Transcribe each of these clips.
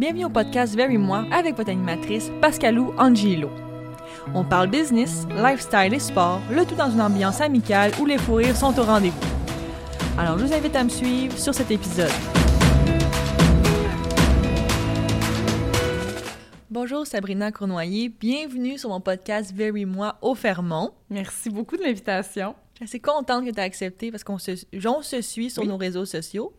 Bienvenue au podcast Very Moi avec votre animatrice Pascalou Angelo. On parle business, lifestyle et sport, le tout dans une ambiance amicale où les fous rires sont au rendez-vous. Alors je vous invite à me suivre sur cet épisode. Bonjour Sabrina Cournoyer, bienvenue sur mon podcast Very Moi au Fermont. Merci beaucoup de l'invitation. Je suis assez contente que tu aies accepté parce qu'on se, on se suit sur Oui. nos réseaux sociaux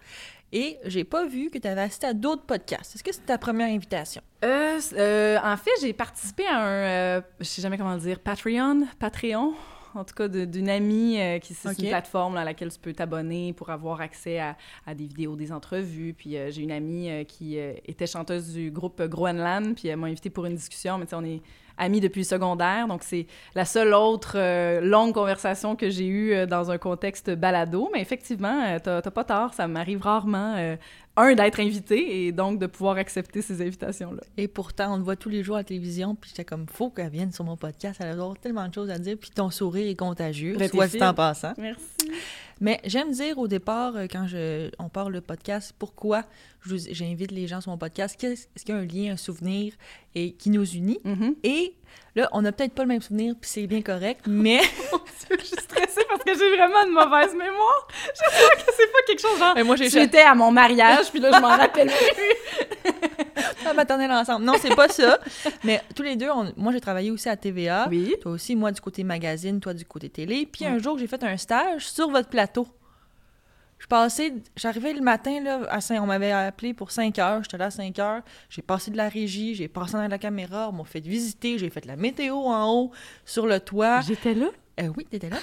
et j'ai pas vu que tu avais assisté à d'autres podcasts. Est-ce que c'est ta première invitation? Euh, euh, en fait, j'ai participé à un, euh, je sais jamais comment dire, Patreon, Patreon, en tout cas d'une amie qui c'est une plateforme là, à laquelle tu peux t'abonner pour avoir accès à, à des vidéos, des entrevues. Puis j'ai une amie qui était chanteuse du groupe Groenland, puis elle m'a invitée pour une discussion. Mais tu sais, on est amis depuis secondaire, donc c'est la seule autre euh, longue conversation que j'ai eue euh, dans un contexte balado. Mais effectivement, euh, t'as pas tort, ça m'arrive rarement. Un, d'être invité et donc de pouvoir accepter ces invitations-là. Et pourtant, on te voit tous les jours à la télévision, puis j'étais comme, faut qu'elle vienne sur mon podcast, elle a tellement de choses à dire, puis ton sourire est contagieux, Ben, soit dit en passant. Merci. Mais j'aime dire au départ, euh, quand je, on parle le podcast, pourquoi j'invite les gens sur mon podcast, qu'est-ce- est-ce qu'il y a un lien, un souvenir et, qui nous unit? Mhm. Et là, on n'a peut-être pas le même souvenir, puis c'est bien correct, mais Je suis stressée parce que j'ai vraiment une mauvaise mémoire. J'espère que c'est pas quelque chose genre. Mais moi, J'étais à mon mariage, puis là, je m'en rappelle plus. la maternelle ensemble. Non, c'est pas ça. Mais tous les deux, on- moi, j'ai travaillé aussi à TVA. Oui. Toi aussi, moi, du côté magazine, toi, du côté télé. Puis Ouais. un jour, j'ai fait un stage sur votre plateau. Je passais, j'arrivais le matin, là, à 5, on m'avait appelé pour 5 heures, j'étais là à 5 heures, j'ai passé de la régie, j'ai passé dans la caméra, on m'a fait visiter, j'ai fait la météo en haut, sur le toit. J'étais là. Euh, oui, t'étais là.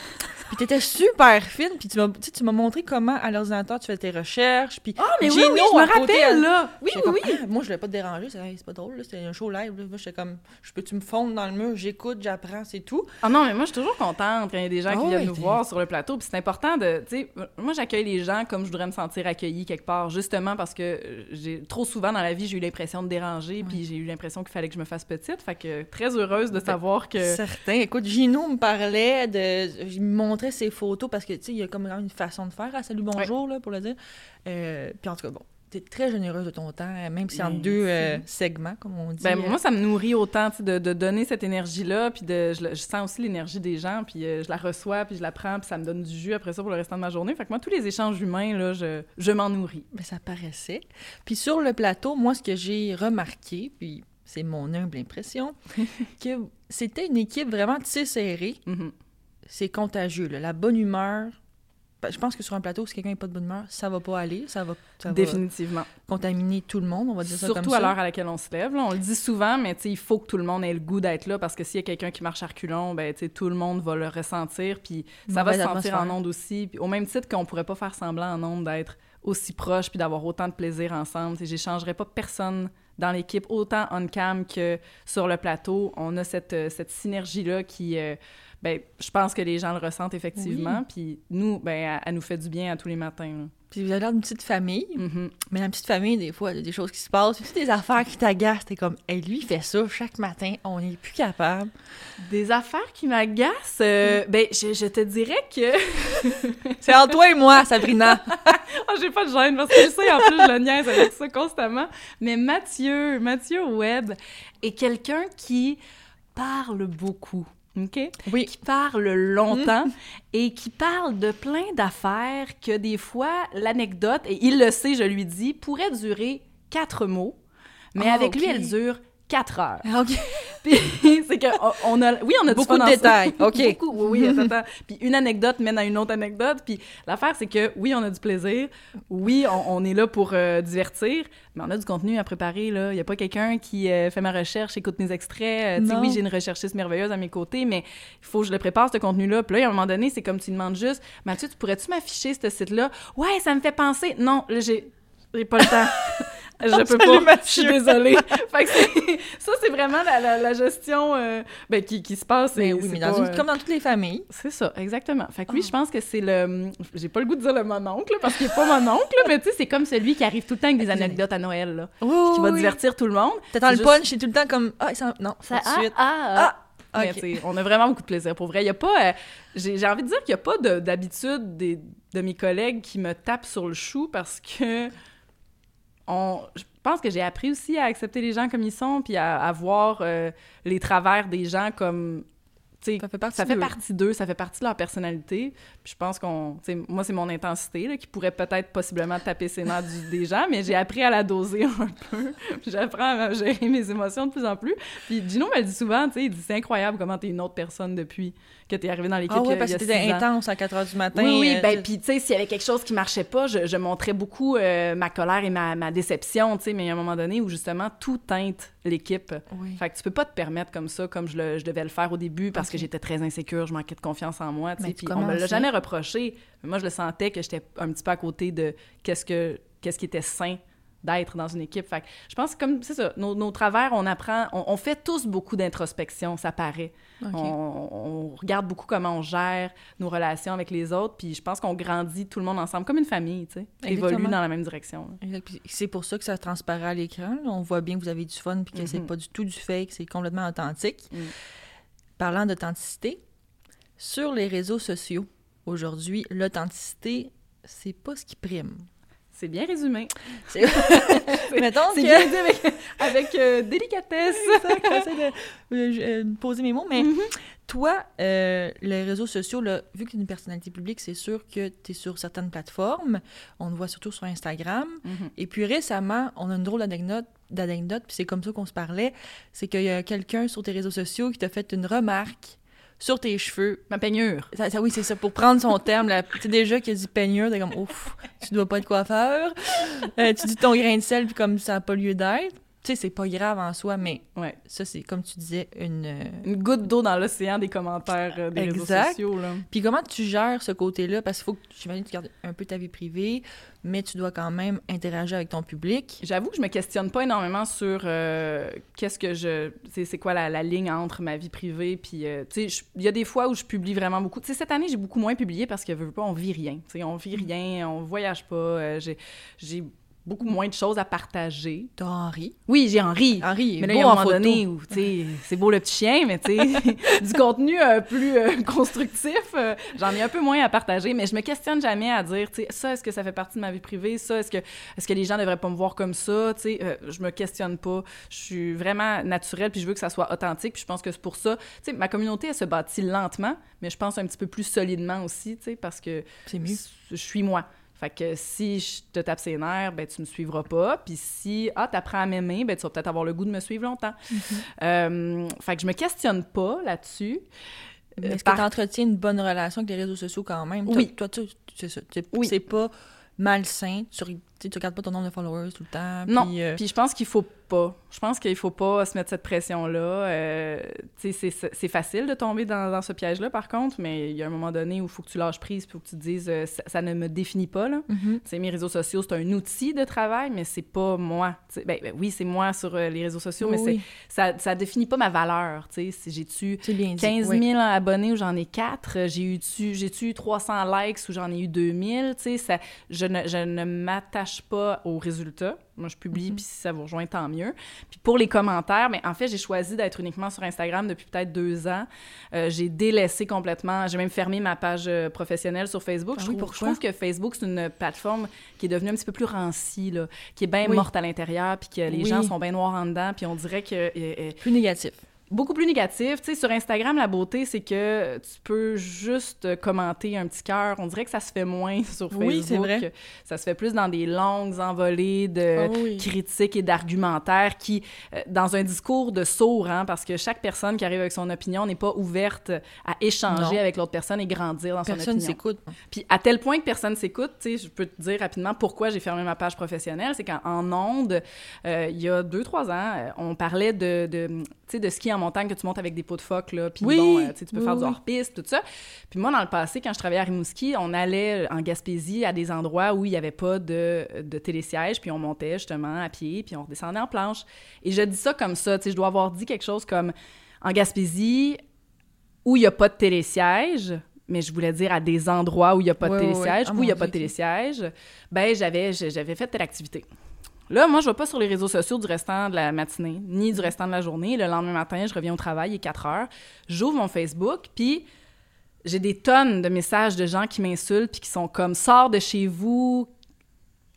puis t'étais super fine, puis tu m'as, tu m'as montré comment, à l'ordinateur, tu fais tes recherches, puis Ah, mais oui, Gino, oui, je me rappelle, elle- là. Oui, oui, comme, oui. Ah, moi, je voulais pas te déranger, c'est, hey, pas drôle, là, c'était un show live. Là. Moi, j'étais comme, je peux-tu me fondre dans le mur, j'écoute, j'apprends, c'est tout. Ah non, mais moi, je suis toujours contente quand il y a des gens qui ouais, viennent nous voir sur le plateau. Puis c'est important de. Tu sais, moi, j'accueille les gens comme je voudrais me sentir accueillie quelque part, justement parce que euh, j'ai trop souvent dans la vie, j'ai eu l'impression de déranger, puis j'ai eu l'impression qu'il fallait que je me fasse petite. Fait que très heureuse de Ben, savoir que. Certain. Écoute, Gino me parlait de. Il me montrait ses photos parce que, tu sais, il y a comme une façon de faire à Salut Bonjour, là, pour le dire. Euh, puis en tout cas, bon, t'es très généreuse de ton temps, même si en Ben, deux euh, segments, comme on dit. Ben, euh, moi, ça me nourrit autant tu sais, de, de donner cette énergie-là, puis de, je, sens aussi l'énergie des gens, puis euh, je la reçois, puis je la prends, puis ça me donne du jus après ça pour le restant de ma journée. Fait que moi, tous les échanges humains, là, je, je m'en nourris. ben, ça paraissait. Puis sur le plateau, moi, ce que j'ai remarqué, puis c'est mon humble impression, que c'était une équipe vraiment tissée serrée. Mhm. C'est contagieux. là. La bonne humeur, ben, je pense que sur un plateau, si quelqu'un n'est pas de bonne humeur, ça va pas aller, ça va, ça va Définitivement. contaminer tout le monde, on va dire ça Surtout à l'heure à laquelle on se lève. là. On le dit souvent, mais il faut que tout le monde ait le goût d'être là parce que s'il y a quelqu'un qui marche à reculons, ben, tout le monde va le ressentir. Puis ça va se sentir en onde aussi. Puis au même titre qu'on pourrait pas faire semblant en onde d'être aussi proche puis d'avoir autant de plaisir ensemble. J'échangerais pas personne dans l'équipe, autant on-cam que sur le plateau. On a cette, euh, cette synergie-là qui... euh, ben, je pense que les gens le ressentent effectivement. Puis nous, ben, elle, elle nous fait du bien à tous les matins. là. Puis vous avez l'air d'une petite famille, Mhm. mais la petite famille, des fois, il y a des choses qui se passent, puis des affaires qui t'agacent, t'es comme, hey, lui, il fait ça chaque matin, on n'est plus capable. Des affaires qui m'agacent, euh, ben, je, je te dirais que... C'est entre toi et moi, Sabrina. Ah, j'ai pas de gêne parce que je sais, en plus, je le niaise avec ça constamment. Mais Mathieu, Mathieu Webb est quelqu'un qui parle beaucoup. OK? Oui. Qui parle longtemps et qui parle de plein d'affaires que des fois, l'anecdote, et il le sait, je lui dis, pourrait durer quatre mots, mais Ah, avec lui, elle dure quatre heures. OK. Puis c'est que on- on a oui, on a Beaucoup de détails, OK. Beaucoup, oui, oui, attends. Puis une anecdote mène à une autre anecdote. Puis l'affaire, c'est que oui, on a du plaisir. Oui, on, on est là pour euh, divertir, mais on a du contenu à préparer. Là. Il n'y a pas quelqu'un qui euh, fait ma recherche, écoute mes extraits. Euh, oui, j'ai une recherchiste merveilleuse à mes côtés, mais il faut que je le prépare, ce contenu-là. Puis là, à un moment donné, c'est comme tu demandes juste Mathieu, tu pourrais-tu m'afficher ce site-là? Ouais, ça me fait penser. Non, là, j'ai. J'ai pas le temps. Je peux pas. Je suis désolée. fait que ça, c'est vraiment la, la- la gestion euh, ben, qui, qui se passe. Mais et oui, mais dans pas, une- euh, comme dans toutes les familles. C'est ça, exactement. Fait que lui, Ah. je pense que c'est le. J'ai pas le goût de dire le mon oncle, parce qu'il est pas mon oncle, mais tu sais, c'est comme celui qui arrive tout le temps avec des anecdotes à Noël, là. Oui, Qui va divertir tout le monde. T'attends le juste- punch, c'est tout le temps comme, ah, non, Ça, de suite. ah, ah, Ah, Mais on a vraiment beaucoup de plaisir. Pour vrai, il y a pas... euh, j'ai envie de dire qu'il n'y a pas de- d'habitude des- de mes collègues qui me tapent sur le chou parce que je pense que j'ai appris aussi à accepter les gens comme ils sont, puis à, à voir euh, les travers des gens comme Ça fait partie ça fait d'eux. partie d'eux, ça fait partie de leur personnalité. Puis je pense qu'on, moi c'est mon intensité là, qui pourrait peut-être possiblement taper ses nerfs du- des gens, mais j'ai appris à la doser un peu. J'apprends à gérer mes émotions de plus en plus. Puis Gino me le dit souvent, tu il dit c'est incroyable comment t'es une autre personne depuis que t'es arrivé dans l'équipe. Ah a- parce que t'étais intense à 4 h du matin. Oui, oui, euh, ben, tu- puis tu sais, s'il y avait quelque chose qui marchait pas, je, je montrais beaucoup euh, ma colère et ma, ma déception, tu sais, mais il y a un moment donné où justement tout teinte l'équipe. Oui. Fait que tu peux pas te permettre comme ça, comme je, le- je devais le faire au début, parce Que j'étais très insécure, je manquais de confiance en moi, puis on me l'a jamais reproché. Mais moi, je le sentais que j'étais un petit peu à côté de qu'est-ce que qu'est-ce qui était sain d'être dans une équipe. Fait que je pense que comme c'est ça, nos, nos travers, on apprend, on, on fait tous beaucoup d'introspection, ça paraît. On, on regarde beaucoup comment on gère nos relations avec les autres, puis je pense qu'on grandit tout le monde ensemble comme une famille, tu sais, évolue dans la même direction. C'est pour ça que ça transparaît à l'écran. On voit bien que vous avez du fun puis que c'est Mhm. pas du tout du fake, c'est complètement authentique. Mm. Parlant d'authenticité, sur les réseaux sociaux, aujourd'hui, l'authenticité, c'est pas ce qui prime. C'est bien résumé. C'est- Mettons que... bien dit avec, avec euh, délicatesse. Exact, j'essaie de euh, euh, poser mes mots, mais Mhm. Toi, euh, les réseaux sociaux, là, vu que tu es une personnalité publique, c'est sûr que tu es sur certaines plateformes. On te voit surtout sur Instagram. Mhm. Et puis récemment, on a une drôle d'anecdote, d'anecdote puis c'est comme ça qu'on se parlait. C'est qu'il y a quelqu'un sur tes réseaux sociaux qui t'a fait une remarque sur tes cheveux. Ma peignure. Ça, ça- oui, c'est ça, pour prendre son terme. Tu sais, déjà qu'il a dit peignure, t'es comme, ouf, tu dois pas être coiffeur. Euh, tu dis ton grain de sel, puis comme ça n'a pas lieu d'être. Tu sais, c'est pas grave en soi, mais Ouais. ça, c'est comme tu disais, une. euh, Une goutte d'eau dans l'océan des commentaires euh, des Exact. réseaux sociaux. Là. Puis comment tu gères ce côté-là? Parce qu'il faut que j'imagine tu gardes un peu ta vie privée, mais tu dois quand même interagir avec ton public. J'avoue que je me questionne pas énormément sur euh, qu'est-ce que je. C'est c'est quoi la, la ligne entre ma vie privée puis. euh, tu sais, il y a des fois où je publie vraiment beaucoup. Tu sais, cette année, j'ai beaucoup moins publié parce que, veux, veux pas, on vit rien. Tu sais, on vit rien, on voyage pas. j'ai beaucoup moins de choses à partager. T'as Henri? Oui, j'ai Henri. Henri, est Mais là, beau il y a un en moment photo. donné où, tu sais, c'est beau le petit chien, mais tu sais, du contenu euh, plus euh, constructif, euh, j'en ai un peu moins à partager, mais je me questionne jamais à dire, tu sais, ça, est-ce que ça fait partie de ma vie privée? Ça, est-ce que, est-ce que les gens devraient pas me voir comme ça? Tu sais, je me questionne pas. Je suis vraiment naturelle, puis je veux que ça soit authentique, puis je pense que c'est pour ça, tu sais, ma communauté, elle se bâtit lentement, mais je pense un petit peu plus solidement aussi, tu sais, parce que C'est mieux. je suis moi. Fait que si je te tape ses nerfs, ben tu me suivras pas. Puis si, ah, t'apprends à m'aimer, ben tu vas peut-être avoir le goût de me suivre longtemps. Euh, fait que je me questionne pas là-dessus. Mais Est-ce par- que tu entretiens une bonne relation avec les réseaux sociaux quand même? Oui. Toi, tu, c'est ça. C'est Oui. c'est pas malsain. Tu, tu tu regardes pas ton nombre de followers tout le temps. Non. puis, euh, Puis je pense qu'il faut pas. Je pense qu'il faut pas se mettre cette pression-là. Euh, tu sais, c'est- facile de tomber dans, dans ce piège-là, par contre, mais il y a un moment donné où il faut que tu lâches prise, puis que tu te dises, euh, ça, ça ne me définit pas, là. Tu sais, mes réseaux sociaux, c'est un outil de travail, mais c'est pas moi. Ben, ben oui, c'est moi sur euh, les réseaux sociaux, mais Oui, c'est oui. ça, ça définit pas ma valeur. Tu sais, si j'ai-tu C'est bien dit. 15 oui. 000 abonnés ou j'en ai 4, j'ai eu j'ai-tu 300 likes ou j'en ai eu 2000, tu sais, ça, je ne, je ne m'attache pas aux résultats. Moi, je publie, Mhm. puis si ça vous rejoint, tant mieux. Puis pour les commentaires, mais en fait, j'ai choisi d'être uniquement sur Instagram depuis peut-être deux ans. Euh, j'ai délaissé complètement, j'ai même fermé ma page euh, professionnelle sur Facebook. Ah je, oui, trouve, je trouve que Facebook, c'est une plateforme qui est devenue un petit peu plus rancie, là, qui est bien Oui. morte à l'intérieur, puis que les Oui. gens sont bien noirs en dedans, puis on dirait que... euh, euh, Plus négatif. Beaucoup plus négatif. Tu sais, sur Instagram, la beauté, c'est que tu peux juste commenter un petit cœur. On dirait que ça se fait moins sur Facebook. Oui, c'est vrai. Ça se fait plus dans des longues envolées de Ah oui. critiques et d'argumentaires qui, euh, dans un discours de sourd, hein, parce que chaque personne qui arrive avec son opinion n'est pas ouverte à échanger Non. avec l'autre personne et grandir dans son Personne opinion. s'écoute. Puis à tel point que personne s'écoute, tu sais, je peux te dire rapidement pourquoi j'ai fermé ma page professionnelle, c'est qu'en en ondes, euh, il y a deux, trois ans, euh, on parlait de, de, tu sais, de ski en montagne que tu montes avec des pots de phoque, là, puis Oui, bon, euh, tu peux oui, faire du hors-piste, tout ça. Puis moi, dans le passé, quand je travaillais à Rimouski, on allait en Gaspésie à des endroits où il n'y avait pas de, de télésiège, puis on montait justement à pied, puis on redescendait en planche. Et je dis ça comme ça, tu sais, je dois avoir dit quelque chose comme en Gaspésie, où il n'y a pas de télésiège, mais je voulais dire à des endroits où il n'y a pas de ouais, télésiège, ouais. Ah, où il n'y a pas de télésiège, ben j'avais j'avais fait telle activité. Là, moi, je vais pas sur les réseaux sociaux du restant de la matinée, ni du restant de la journée. Le lendemain matin, je reviens au travail, il est 4 heures. J'ouvre mon Facebook, puis j'ai des tonnes de messages de gens qui m'insultent, puis qui sont comme « Sors de chez vous,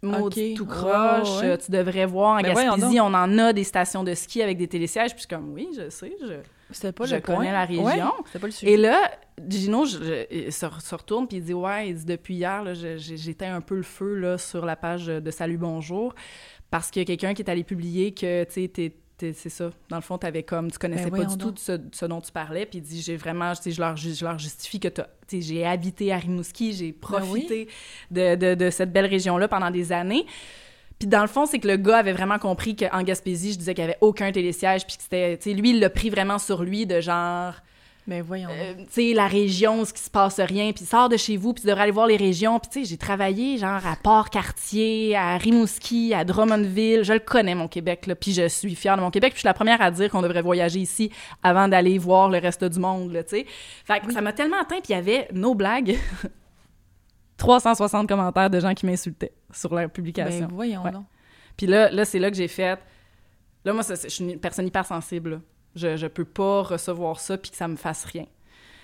maudit Ok. tout croche, ouais. tu devrais voir en Ben Gaspésie, on en a des stations de ski avec des télésièges, puis je suis comme, oui, je sais, je... Pas Je le connais point. la région. Ouais, C'était pas le sujet. Et là, Gino je, je- il se, se retourne puis il dit Ouais, il dit, depuis hier, j'éteins un peu le feu là, sur la page de Salut Bonjour parce qu'il y a quelqu'un qui est allé publier que tu sais, c'est ça. Dans le fond, avais comme, tu connaissais Ben pas du tout de ce, de ce dont tu parlais. Puis il dit J'ai vraiment, tu sais, je leur, je leur justifie que t'as- tu sais, j'ai habité à Rimouski, j'ai Ben oui. profité de, de- de cette belle région-là pendant des années. Puis dans le fond, c'est que le gars avait vraiment compris qu'en Gaspésie, je disais qu'il n'y avait aucun télésiège, puis que c'était, tu sais, lui, il l'a pris vraiment sur lui de genre, Mais voyons. euh, tu sais, la région, ce qui se passe rien, puis sors de chez vous, puis tu devrais aller voir les régions. Puis tu sais, j'ai travaillé genre à Port-Cartier, à Rimouski, à Drummondville. Je le connais, mon Québec, là, puis je suis fière de mon Québec. Puis je suis la première à dire qu'on devrait voyager ici avant d'aller voir le reste du monde, là, tu sais. Fait que ça m'a tellement atteint, puis il y avait, nos blagues, 360 commentaires de gens qui m'insultaient sur leur publication. ben voyons Ouais. Puis là, là c'est là que j'ai fait. Là, moi, ça, je suis une personne hypersensible. là. Je, je peux pas recevoir ça puis que ça me fasse rien.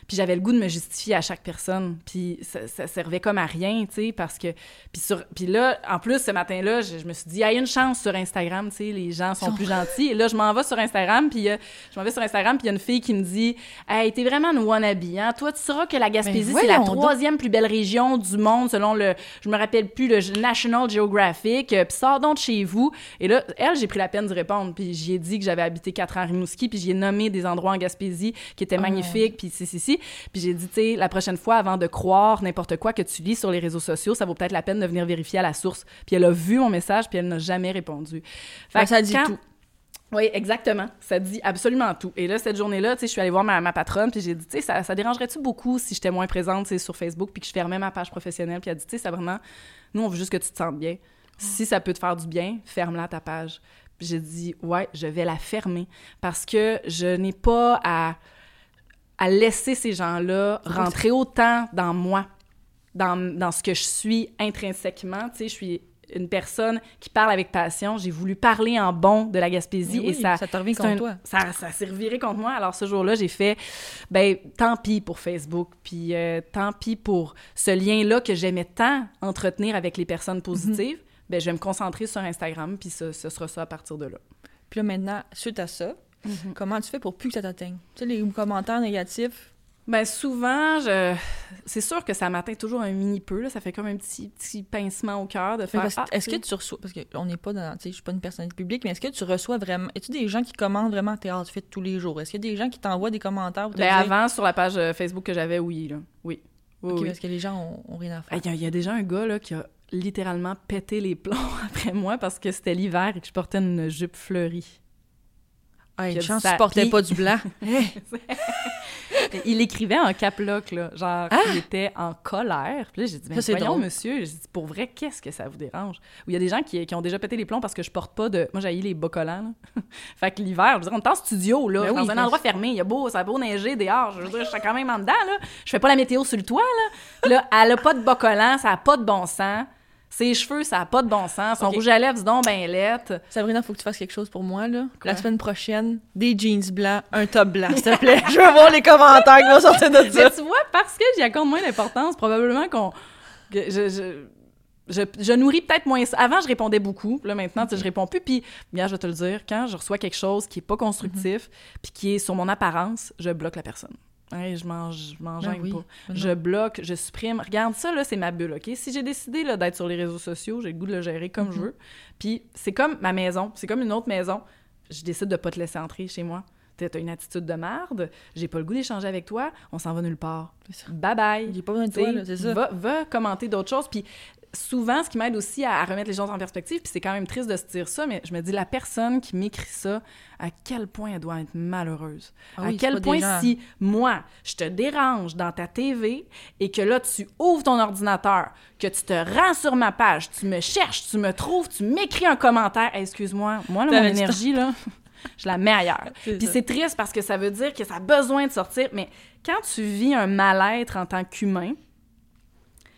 Puis j'avais le goût de me justifier à chaque personne. Puis ça, ça servait comme à rien, tu sais, parce que... Puis, sur, puis là, en plus, ce matin-là, je, je me suis dit, il y a une chance sur Instagram, tu sais, les gens sont plus gentils. Et là, je m'en vais sur Instagram, puis euh, je m'en vais sur Instagram, puis il y a une fille qui me dit, « Hey, t'es vraiment une wannabe, hein? Toi, tu sauras que la Gaspésie, c'est la donc. troisième plus belle région du monde, selon le... Je me rappelle plus, le National Geographic. Euh, Puis sors donc de chez vous. » Et là, elle, j'ai pris la peine d'y répondre, puis j'y ai dit que j'avais habité quatre ans à Rimouski, puis j'y ai nommé des endroits en Gaspésie qui étaient Oh. magnifiques, puis si, si, si. Puis j'ai dit, tu sais, la prochaine fois, avant de croire n'importe quoi que tu lis sur les réseaux sociaux, ça vaut peut-être la peine de venir vérifier à la source. Puis elle a vu mon message, puis elle n'a jamais répondu. Fait ça dit quand- tout. Oui, exactement. Ça dit absolument tout. Et là, cette journée-là, tu sais, je suis allée voir ma, ma patronne, puis j'ai dit, tu sais, ça, ça dérangerait-tu beaucoup si j'étais moins présente, sur Facebook, puis que je fermais ma page professionnelle, puis elle a dit, tu sais, ça vraiment, nous, on veut juste que tu te sentes bien. Si ça peut te faire du bien, ferme-la ta page. Puis j'ai dit, ouais, je vais la fermer parce que je n'ai pas à, à laisser ces gens-là rentrer autant dans moi, dans, dans ce que je suis intrinsèquement. Tu sais, je suis une personne qui parle avec passion. J'ai voulu parler en bon de la Gaspésie et ça, ça te revient contre un- toi. Ça, ça s'est reviré contre moi. Alors ce jour-là, j'ai fait, ben tant pis pour Facebook, puis euh, tant pis pour ce lien-là que j'aimais tant entretenir avec les personnes positives. Ben je vais me concentrer sur Instagram, puis ce, ce sera ça à partir de là. Puis là, maintenant, suite à ça, Mhm. comment tu fais pour plus que ça t'atteigne? Tu sais, les commentaires négatifs, Ben souvent, je... c'est sûr que ça m'atteint toujours un mini peu. Là. Ça fait comme un petit, petit pincement au cœur de faire. parce- Ah, est-ce que tu reçois, parce qu'on n'est pas dans, tu sais, je suis pas une personnalité publique, mais est-ce que tu reçois vraiment, est-ce des gens qui commandent vraiment théâtre fait tous les jours? Est-ce qu'il y a des gens qui t'envoient des commentaires pour te Ben, dire, avant, sur la page euh, Facebook que j'avais, oui. Là. Oui. Oui, Ok, oui. parce que les gens ont, ont rien à faire. Il y, y a déjà un gars là, qui a littéralement pété les plombs après moi parce que c'était l'hiver et que je portais une jupe fleurie. Ah, il une chance, pas du blanc. Il écrivait en cap lock, là, genre Ah! il était en colère. Puis là, j'ai dit, mais voyons, drôle. monsieur, j'ai dit, pour vrai, qu'est-ce que ça vous dérange? Ou il y a des gens qui, qui ont déjà pété les plombs parce que je porte pas de... Moi, j'ai les bas collants, là. fait que l'hiver, je veux dire, on est en studio, là, Ben dans oui, un fait- endroit fermé, il y a beau, ça a beau neiger dehors, je veux dire, je suis quand même en dedans, là. Je fais pas la météo sur le toit, là. Là, elle a pas de bas collants, ça a pas de bon sens. Ses cheveux, ça a pas de bon sens. Son rouge à lèvres, dis donc, ben lettre. Sabrina, faut que tu fasses quelque chose pour moi, là. Quoi? La semaine prochaine, des jeans blancs, un top blanc, s'il te plaît. Je veux voir les commentaires qui vont sortir de ça. Mais tu vois, parce que j'y accorde moins d'importance, probablement qu'on. que je, je, je, je nourris peut-être moins ça. Avant, je répondais beaucoup. Là, maintenant, tu sais, je réponds plus. Puis, bien, je vais te le dire, quand je reçois quelque chose qui est pas constructif, puis qui est sur mon apparence, je bloque la personne. Je m'en je m'en Ben gêne oui, pas. mais Je bloque, je supprime. Regarde, ça, là, c'est ma bulle, OK? Si j'ai décidé là, d'être sur les réseaux sociaux, j'ai le goût de le gérer comme je Mhm. veux. Puis, c'est comme ma maison. C'est comme une autre maison. Je décide de pas te laisser entrer chez moi. T'as une attitude de merde. J'ai pas le goût d'échanger avec toi. On s'en va nulle part. Bye bye. J'ai pas besoin de toi, là, c'est ça. Va, va commenter d'autres choses. Puis souvent, ce qui m'aide aussi à, à remettre les choses en perspective, puis c'est quand même triste de se dire ça, mais je me dis, la personne qui m'écrit ça, à quel point elle doit être malheureuse? Ah à oui, quel point si moi, je te dérange dans ta TV et que là, tu ouvres ton ordinateur, que tu te rends sur ma page, tu me cherches, tu me trouves, tu m'écris un commentaire, Hey, excuse-moi, moi, là, mon énergie, là, je la mets ailleurs. Puis c'est triste parce que ça veut dire que ça a besoin de sortir. Mais quand tu vis un mal-être en tant qu'humain,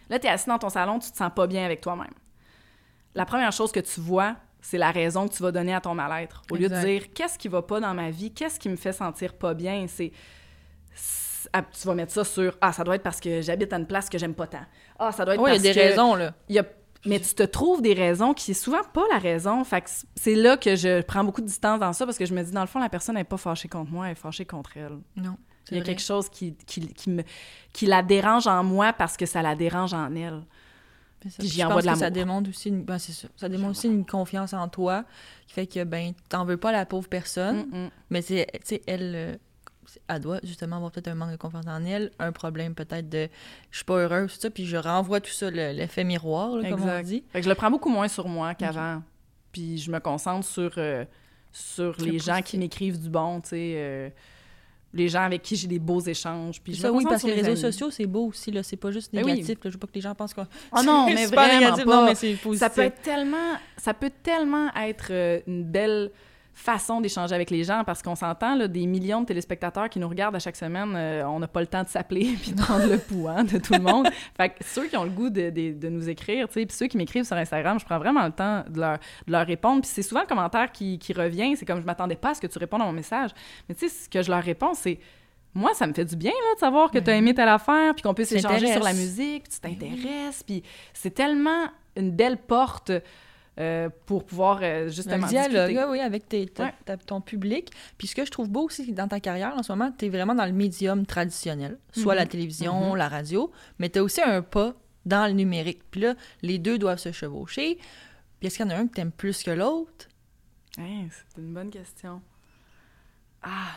là, tu es assis dans ton salon, tu te sens pas bien avec toi-même. La première chose que tu vois, c'est la raison que tu vas donner à ton mal-être. Au lieu de dire qu'est-ce qui va pas dans ma vie, qu'est-ce qui me fait sentir pas bien, c'est. ah, tu vas mettre ça sur Ah, ça doit être parce que j'habite à une place que j'aime pas tant. Ah, ça doit être Oui, il y parce a des que raisons, là. il y a Mais tu te trouves des raisons qui est souvent pas la raison. Fait que c'est là que je prends beaucoup de distance dans ça parce que je me dis, dans le fond, la personne n'est pas fâchée contre moi, elle est fâchée contre elle. Non. Il y a quelque chose qui, qui, qui, me, qui la dérange en moi parce que ça la dérange en elle. J'y envoie de l'amour. Ça démontre aussi, une, ben c'est ça. Ça démontre aussi une confiance en toi qui fait que ben t'en veux pas la pauvre personne, Mm, mais c'est elle euh, elle doit justement avoir peut-être un manque de confiance en elle, un problème peut-être de je suis pas heureuse tout ça, puis je renvoie tout ça le- l'effet miroir là, comme on dit. Fait que je le prends beaucoup moins sur moi qu'avant. Puis je me concentre sur, euh, sur les gens qui m'écrivent du bon, tu sais. euh, les gens avec qui j'ai des beaux échanges. Puis ça oui parce que les réseaux amis. sociaux c'est beau aussi là, c'est pas juste Ben oui. négatif là, je veux pas que les gens pensent que Oh non, c'est mais vraiment négatif, pas. non mais c'est positif. ça peut être tellement ça peut tellement être euh, une belle façon d'échanger avec les gens parce qu'on s'entend là, des millions de téléspectateurs qui nous regardent à chaque semaine euh, on n'a pas le temps de s'appeler puis de prendre le pouls hein, de tout le monde. Fait que ceux qui ont le goût de, de- de nous écrire tu sais puis ceux qui m'écrivent sur Instagram je prends vraiment le temps de leur, de leur répondre. Puis c'est souvent le commentaire qui, qui revient c'est comme je m'attendais pas à ce que tu répondes à mon message. Mais tu sais ce que je leur réponds c'est moi, ça me fait du bien là, de savoir que tu as aimé telle affaire, puis qu'on puisse Tu échanger sur la musique, puis tu t'intéresses, puis c'est tellement une belle porte euh, pour pouvoir euh, justement un dialogue, discuter. oui, avec tes- ta- Ouais. ta- ton public. Puis ce que je trouve beau aussi dans ta carrière, en ce moment, tu es vraiment dans le médium traditionnel, soit Mhm. la télévision, Mhm. la radio, mais tu as aussi un pas dans le numérique. Puis là, les deux doivent se chevaucher. Puis est-ce qu'il y en a un que tu aimes plus que l'autre? Hein, c'est une bonne question. Ah,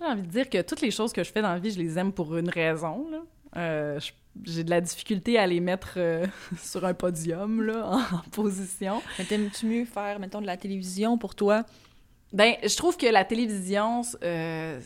j'ai envie de dire que toutes les choses que je fais dans la vie, je les aime pour une raison. là. Euh, je- j'ai de la difficulté à les mettre euh, sur un podium, là, en, en position. Mais t'aimes-tu mieux faire, mettons, de la télévision pour toi? Ben, je trouve que la télévision, euh,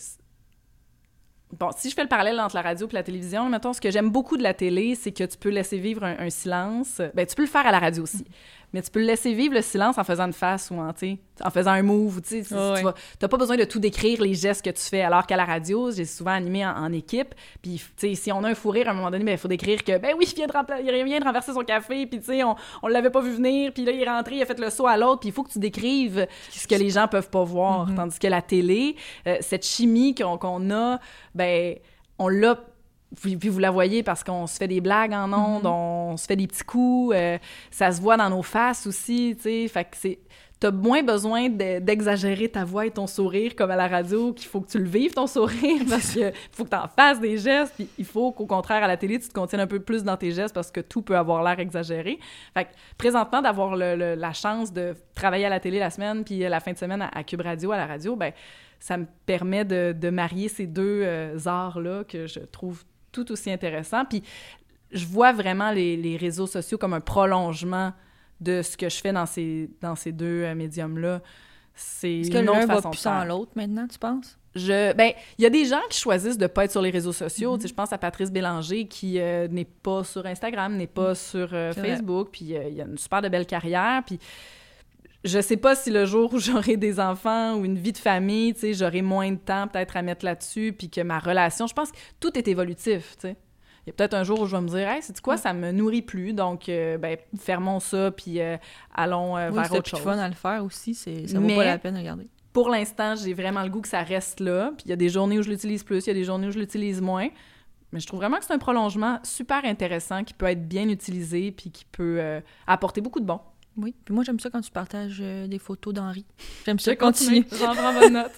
bon, si je fais le parallèle entre la radio et la télévision, mettons, ce que j'aime beaucoup de la télé, c'est que tu peux laisser vivre un, un silence. Ben, tu peux le faire à la radio aussi, mais tu peux laisser vivre le silence en faisant une face ou en, en faisant un move. ou, Tu Ouais, ouais. n'as pas besoin de tout décrire les gestes que tu fais, alors qu'à la radio, j'ai souvent animé en, en équipe. Puis, si on a un fou rire, à un moment donné, ben, il faut décrire que, ben oui, il vient de, il vient de renverser son café, puis on, on l'avait pas vu venir, puis là, il est rentré, il a fait le saut à l'autre, puis il faut que tu décrives ce que les gens peuvent pas voir. Mhm. Tandis que la télé, euh, cette chimie qu'on qu'on a, ben, on l'a. Puis, puis vous la voyez parce qu'on se fait des blagues en ondes, Mhm. on se fait des petits coups, euh, ça se voit dans nos faces aussi, tu sais. Fait que c'est. T'as moins besoin de- d'exagérer ta voix et ton sourire comme à la radio, qu'il faut que tu le vives, ton sourire, parce que faut que t'en fasses des gestes, puis il faut qu'au contraire, à la télé, tu te contiennes un peu plus dans tes gestes parce que tout peut avoir l'air exagéré. Fait que présentement, d'avoir la chance de travailler à la télé la semaine, puis la fin de semaine à, à Cube Radio, à la radio, ben ça me permet de, de marier ces deux euh, arts-là que je trouve tout aussi intéressants. Puis je vois vraiment les, les réseaux sociaux comme un prolongement de ce que je fais dans ces, dans ces deux euh, médiums-là. C'est Est-ce que l'un va plus sans l'autre maintenant, tu penses? Je, ben, il y a des gens qui choisissent de pas être sur les réseaux sociaux. Tu sais, Je pense à Patrice Bélanger qui euh, n'est pas sur Instagram, n'est pas sur euh, Mhm. C'est vrai. Facebook, puis euh, il a une super de belle carrière. Puis je sais pas si le jour où j'aurai des enfants ou une vie de famille, tu sais, j'aurai moins de temps peut-être à mettre là-dessus, puis que ma relation, je pense que tout est évolutif, tu sais. Il y a peut-être un jour où je vais me dire, hey, c'est quoi, ça me nourrit plus, donc euh, ben, fermons ça, puis euh, allons euh, oui, vers c'est autre plus chose fun à le faire aussi, c'est, ça vaut Mais- pas la peine de regarder. pour l'instant, j'ai vraiment le goût que ça reste là. Puis il y a des journées où je l'utilise plus, il y a des journées où je l'utilise moins. Mais je trouve vraiment que c'est un prolongement super intéressant qui peut être bien utilisé puis qui peut euh, apporter beaucoup de bon. Oui, puis moi j'aime ça quand tu partages euh, des photos d'Henri. J'aime ça continuer. continue. J'en prends bonne note.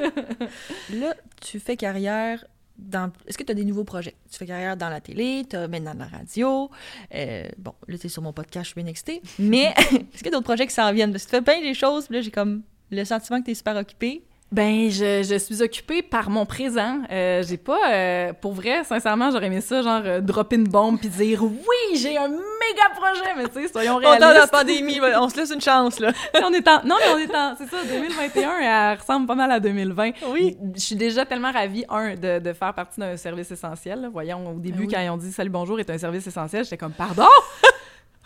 Là, tu fais carrière dans... Est-ce que tu as des nouveaux projets? Tu fais carrière dans la télé, tu as maintenant de la radio. euh, bon, là, tu es sur mon podcast, je suis bien excitée. Mais est-ce qu'il y a d'autres projets qui s'en viennent? Parce que tu fais bien des choses, puis là, j'ai comme le sentiment que tu es super occupée. Ben, je, je suis occupée par mon présent. Euh, j'ai pas, euh, pour vrai, sincèrement, j'aurais aimé ça, genre, euh, dropper une bombe puis dire oui, j'ai un méga projet, mais tu sais, soyons On dans la réalistes. pandémie, on se laisse une chance, là. on est en, non, mais on est en, c'est ça, 2021, elle ressemble pas mal à 2020. Oui. Je suis déjà tellement ravie, un, de, de faire partie d'un service essentiel. là. Voyons, au début, oui. quand ils ont dit Salut, bonjour est un service essentiel, j'étais comme Pardon?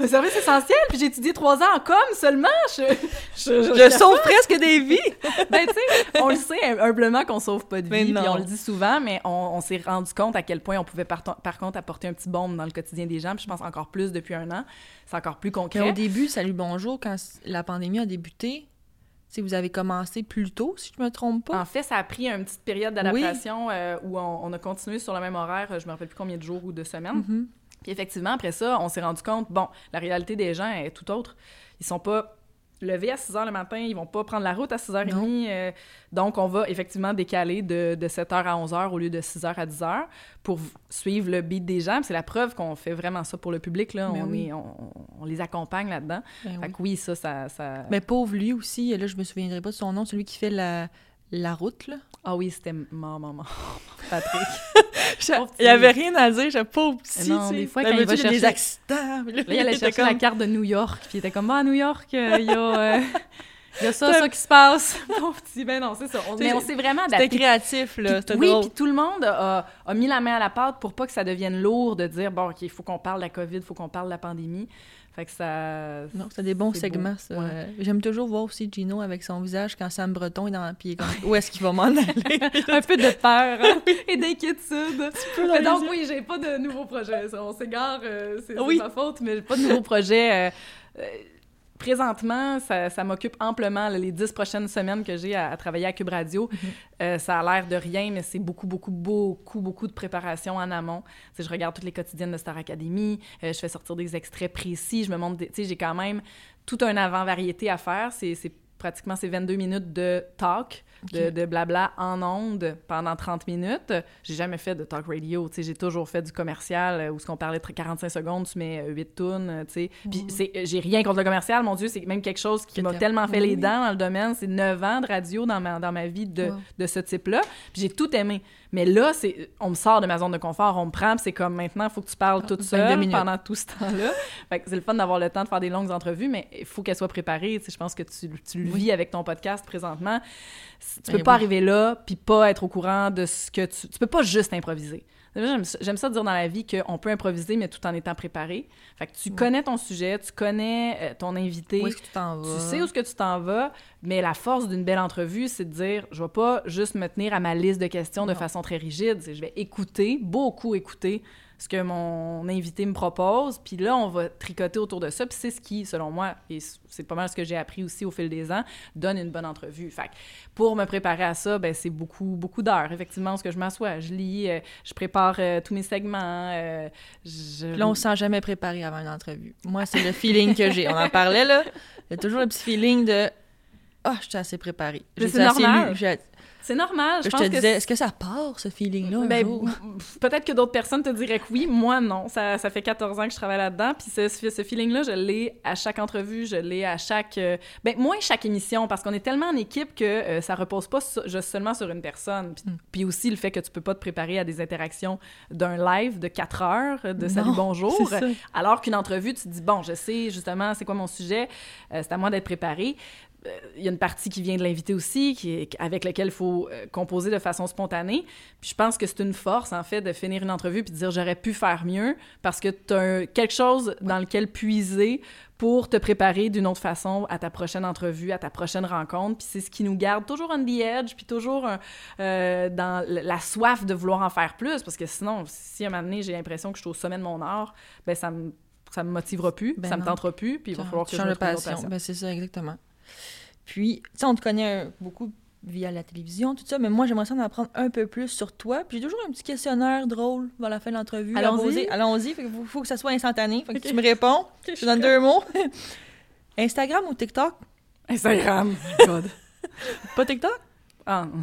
Un service essentiel? Puis j'ai étudié trois ans en com seulement. Je, je, je- Je sauve presque des vies. ben, tu sais, on le sait humblement qu'on sauve pas de Mais vie, puis on le dit souvent, mais on, on s'est rendu compte à quel point on pouvait par, par contre apporter un petit bombe dans le quotidien des gens, puis je pense encore plus depuis un an. C'est encore plus Mais au concret. début, salut, bonjour, quand la pandémie a débuté, si vous avez commencé plus tôt, si je me trompe pas. En fait, ça a pris une petite période d'adaptation euh, où on, on a continué sur le même horaire, euh, je me rappelle plus combien de jours ou de semaines. Mhm. Puis effectivement, après ça, on s'est rendu compte, bon, la réalité des gens est tout autre. Ils sont pas levés à 6 h le matin, ils vont pas prendre la route à 6h30. euh, donc, on va effectivement décaler de, de 7 h à 11 h au lieu de 6 h à 10 h pour suivre le beat des gens. C'est la preuve qu'on fait vraiment ça pour le public. Là. Mais On, oui. est, on, on les accompagne là-dedans. Ben Fait oui. que oui, ça, ça... ça... Mais pauvre lui aussi, là, je me souviendrai pas de son nom, celui qui fait la, la route, là. Ah oui, c'était mort, mort, mort. Patrick. Il y avait rien à dire, j'ai pauvre petit. Non, des fois, quand il va a des chercher- accidents. Là, il allait chercher la carte de New York, puis il était comme, ah, à New York, euh, il y a... euh, Il y a ça, C'était- ça qui se passe. Pauvre petit, ben non, c'est ça. On- mais on s'est vraiment C'était adapté. créatif, là. C'était oui, puis tout le monde a, a mis la main à la pâte pour pas que ça devienne lourd de dire, bon, OK, il faut qu'on parle de la COVID, il faut qu'on parle de la pandémie. Fait que ça... Non, c'était des bons c'est beau. segments, ça. Ouais. J'aime toujours voir aussi Gino avec son visage quand Sam Breton est dans la pied. Où est-ce qu'il va m'en aller? un peu de peur hein, et d'inquiétude. Mais donc oui, j'ai pas de nouveaux projets. On s'égare, euh, c'est c'est Oui. ma faute, mais j'ai pas de nouveaux projets. euh, euh, présentement, ça, ça m'occupe amplement là, les dix prochaines semaines que j'ai à, à travailler à Cube Radio. Euh, ça a l'air de rien, mais c'est beaucoup, beaucoup, beaucoup, beaucoup de préparation en amont. Je regarde toutes les quotidiennes de Star Academy, euh, je fais sortir des extraits précis, je me montre, tu sais, j'ai quand même tout un avant-variété à faire. C'est c'est pratiquement ces 22 minutes de talk, de, blabla en ondes pendant 30 minutes. J'ai jamais fait de talk radio, tu sais, j'ai toujours fait du commercial euh, où ce qu'on parlait de 45 secondes, tu mets euh, 8 tunes, euh, tu sais. Puis c'est- euh, j'ai rien contre le commercial, mon Dieu, c'est même quelque chose qui m'a tellement fait Oui, les dents dans le domaine. C'est 9 ans de radio dans ma, dans ma vie de, Wow. de ce type-là. Puis j'ai tout aimé. Mais là, c'est on me sort de ma zone de confort, on me prend, c'est comme maintenant, il faut que tu parles Ah, toute 22 seule pendant tout ce temps-là. fait que c'est le fun d'avoir le temps de faire des longues entrevues, mais il faut qu'elles soient préparées. Tu sais, je pense que tu, tu le Oui. vis avec ton podcast présentement. Tu Ben peux pas oui. arriver là puis pas être au courant de ce que tu... Tu peux pas juste improviser. J'aime ça- dire dans la vie qu'on peut improviser, mais tout en étant préparé. Fait que tu connais ton sujet, tu connais euh, ton invité. Où est-ce que tu t'en vas? Tu sais où est-ce que tu t'en vas, mais la force d'une belle entrevue, c'est de dire, je vais pas juste me tenir à ma liste de questions de façon très rigide, je vais écouter, beaucoup écouter ce que mon invité me propose, puis là, on va tricoter autour de ça, puis c'est ce qui, selon moi, et c'est pas mal ce que j'ai appris aussi au fil des ans, donne une bonne entrevue. Fait que pour me préparer à ça, ben c'est beaucoup, beaucoup d'heures, effectivement, ce que je m'assois, je lis, euh, je prépare euh, tous mes segments, euh, je... Puis là, on se sent jamais préparé avant une entrevue. Moi, c'est le feeling que j'ai. On en parlait, là. Il y a toujours le petit feeling de Ah, je suis assez J'ai c'est assez normal. lu. C'est normal, je, pense te que disais, est-ce que ça part, ce feeling-là, un Ben, jour? peut-être que d'autres personnes te diraient que oui, moi non. Ça, ça fait 14 ans que je travaille là-dedans, puis ce, ce feeling-là, je l'ai à chaque entrevue, je l'ai à chaque... euh, ben, moins chaque émission, parce qu'on est tellement en équipe que euh, ça repose pas so- seulement sur une personne. Puis, Mm. puis aussi le fait que tu peux pas te préparer à des interactions d'un live de 4 heures, de Salut Non, Bonjour, alors qu'une entrevue, tu te dis, bon, je sais justement c'est quoi mon sujet, euh, c'est à moi d'être préparé. Euh, Il y a une partie qui vient de l'invité aussi, qui est, avec laquelle il faut euh, composer de façon spontanée. Puis je pense que c'est une force, en fait, de finir une entrevue puis de dire j'aurais pu faire mieux parce que tu as quelque chose dans lequel puiser pour te préparer d'une autre façon à ta prochaine entrevue, à ta prochaine rencontre. Puis c'est ce qui nous garde toujours on the edge, puis toujours euh, dans la soif de vouloir en faire plus. Parce que sinon, si à un moment donné, j'ai l'impression que je suis au sommet de mon art, ben ça me, ça me motivera plus, Ben ça me non. tentera plus, puis il va falloir que je me passion. passion. Ben, c'est ça, exactement. Puis, tu sais, on te connaît euh, beaucoup via la télévision, tout ça, mais moi, j'aimerais ça en apprendre un peu plus sur toi. Puis j'ai toujours un petit questionnaire drôle vers la fin de l'entrevue. Allons-y. Allons-y. Que faut, faut que ça soit instantané. Fait que tu me réponds. je te donne deux mots. Instagram ou TikTok? Instagram, God. Pas TikTok? Ah non.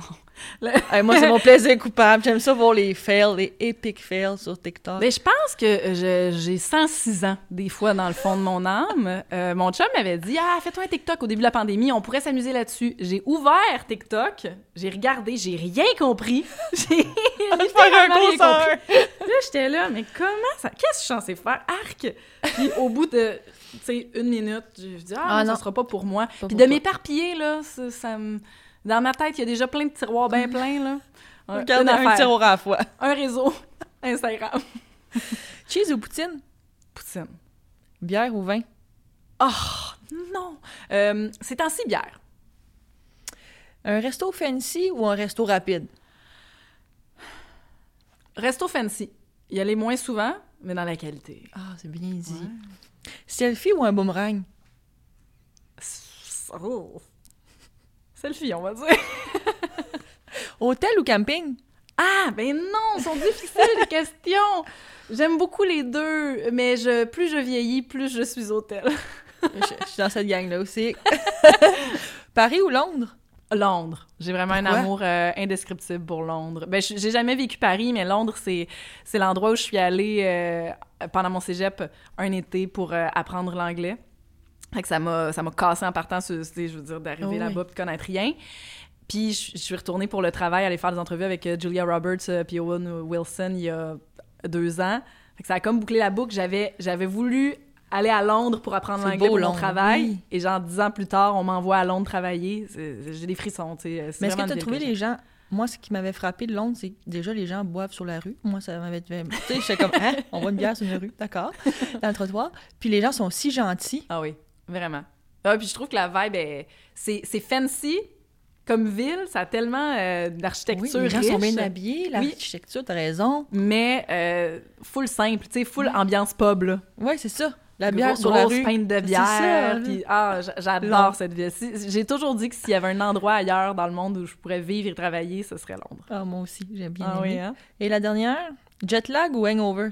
Hey, moi, c'est mon plaisir coupable. J'aime ça voir les fails, les epic fails sur TikTok. Mais je pense que je- j'ai 106 ans, des fois, dans le fond de mon âme. Euh, mon chum m'avait dit Ah, fais-toi un TikTok au début de la pandémie, on pourrait s'amuser là-dessus. J'ai ouvert TikTok, j'ai regardé, j'ai rien compris. J'ai faire un littéralement rien compris. Là, j'étais là, mais comment ça Qu'est-ce que je suis censée faire? Arc Puis au bout de. Tu sais, une minute, j'ai dit Ah, Ah, non, ça sera pas pour moi. Pas Puis pour de m'éparpiller, là, ça, ça me. Dans ma tête, il y a déjà plein de tiroirs bien pleins, là. Un- Regarde une un affaire. tiroir à la fois. Un réseau. Instagram. Cheese ou poutine? Poutine. Bière ou vin? Oh, non! Euh, c'est temps-ci bière. Un resto fancy ou un resto rapide? Resto fancy. Y aller moins souvent, mais dans la qualité. Ah, c'est bien dit. Selfie ou un boomerang? Oh. Selfie, on va dire. Hôtel ou camping? Ah, ben non, sont difficiles les questions. J'aime beaucoup les deux, mais je, plus je vieillis, plus je suis hôtel. je, je suis dans cette gang-là aussi. Paris ou Londres? Londres. J'ai vraiment un amour euh, indescriptible pour Londres. Ben, j'ai jamais vécu Paris, mais Londres, c'est, c'est l'endroit où je suis allée euh, pendant mon cégep un été pour euh, apprendre l'anglais. Fait que ça m'a, ça m'a cassé en partant, sur, je veux dire, d'arriver Oh là-bas puis de connaître rien. Puis je, je suis retournée pour le travail, aller faire des entrevues avec euh, Julia Roberts euh, puis Owen Wilson il y a deux ans. Fait que ça a comme bouclé la boucle. J'avais, j'avais voulu aller à Londres pour apprendre l'anglais pour mon travail. oui. Et genre, dix ans plus tard, on m'envoie à Londres travailler. C'est- J'ai des frissons, tu sais. C'est Mais est-ce que tu as trouvé les gens... Moi, ce qui m'avait frappé de Londres, c'est que déjà, les gens boivent sur la rue. Moi, ça m'avait... Tu sais, j'étais comme, hein, on voit une bière sur une rue, d'accord, dans le trottoir. Puis les gens sont si gentils. Ah oui, vraiment. Ah, puis je trouve que la vibe, est- c'est c'est fancy comme ville. Ça a tellement euh, Oui, d'architecture les gens sont riche, bien habillés, l'architecture, t'as raison. mais euh, full simple, tu sais, full ambiance pub, là. Oui, c'est ça. La bière Gros- sur la rue. pinte de bière. puis ah, j'adore cette ville. Si- J'ai toujours dit que s'il y avait un endroit ailleurs dans le monde où je pourrais vivre et travailler, ce serait Londres. Ah, moi aussi, j'aime bien Ah aimé. oui, hein? Et la dernière, jet lag ou hangover?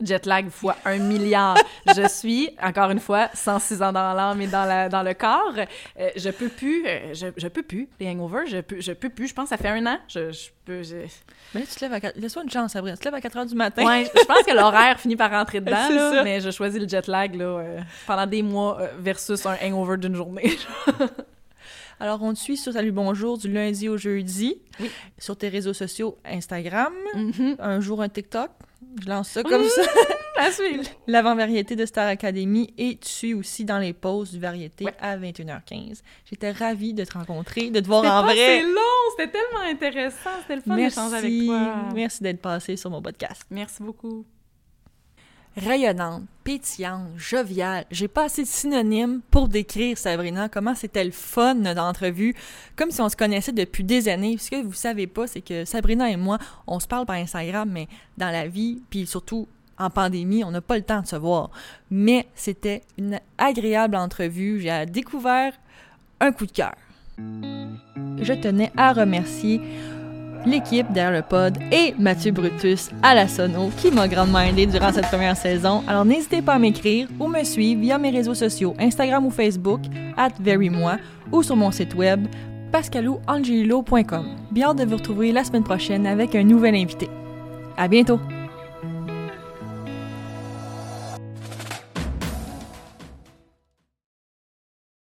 Jet lag fois un milliard. je suis, encore une fois, 106 ans dans l'âme et dans, la, dans le corps. Euh, je peux plus, euh, je, je peux plus, les hangovers, je peux, je peux plus. Je pense que ça fait un an. Je, je peux, je... Mais là, tu te lèves à 4... Laisse-moi une chance, Sabrina. Tu te lèves à 4 h du matin. Ouais, je pense que l'horaire finit par rentrer dedans, là, ça. mais je choisis le jet lag là, euh, pendant des mois versus un hangover d'une journée. Alors, on te suit sur Salut Bonjour du lundi au jeudi. Oui. Sur tes réseaux sociaux, Instagram. Mhm. Un jour, un TikTok. Je lance ça comme ça. À suivre. L'avant-variété de Star Academy. Et tu aussi dans les pauses du variété Ouais. à 21h15. J'étais ravie de te rencontrer, de te voir C'était en pas vrai. assez long, c'était tellement intéressant, c'était le fun d'échanger avec toi. Merci d'être passé sur mon podcast. Merci beaucoup. Rayonnante, pétillante, joviale. J'ai pas assez de synonymes pour décrire Sabrina, comment c'était le fun d'entrevue, comme si on se connaissait depuis des années. Ce que vous savez pas, c'est que Sabrina et moi, on se parle par Instagram, mais dans la vie, puis surtout en pandémie, on n'a pas le temps de se voir. Mais c'était une agréable entrevue. J'ai découvert un coup de cœur. Je tenais à remercier l'équipe derrière le pod et Mathieu Brutus à la sono qui m'a grandement aidé durant cette première saison. Alors n'hésitez pas à m'écrire ou me suivre via mes réseaux sociaux Instagram ou Facebook at verymoi ou sur mon site web pascalouangelo.com. Bien de vous retrouver la semaine prochaine avec un nouvel invité. À bientôt!